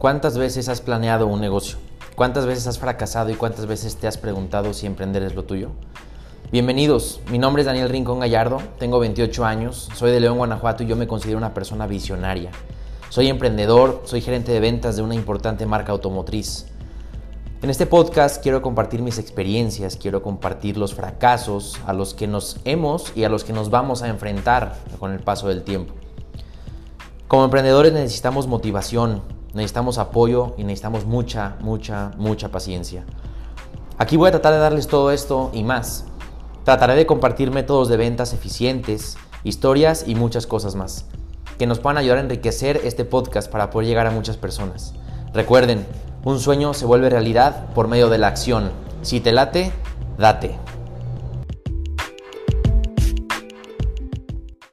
¿Cuántas veces has planeado un negocio? ¿Cuántas veces has fracasado y cuántas veces te has preguntado si emprender es lo tuyo? Bienvenidos, mi nombre es Daniel Rincón Gallardo, tengo 28 años, soy de León, Guanajuato y yo me considero una persona visionaria. Soy emprendedor, soy gerente de ventas de una importante marca automotriz. En este podcast quiero compartir mis experiencias, quiero compartir los fracasos a los que nos hemos y a los que nos vamos a enfrentar con el paso del tiempo. Como emprendedores necesitamos motivación, necesitamos apoyo y necesitamos mucha, mucha, mucha paciencia. Aquí voy a tratar de darles todo esto y más. Trataré de compartir métodos de ventas eficientes, historias y muchas cosas más, que nos puedan ayudar a enriquecer este podcast para poder llegar a muchas personas. Recuerden, un sueño se vuelve realidad por medio de la acción. Si te late, date.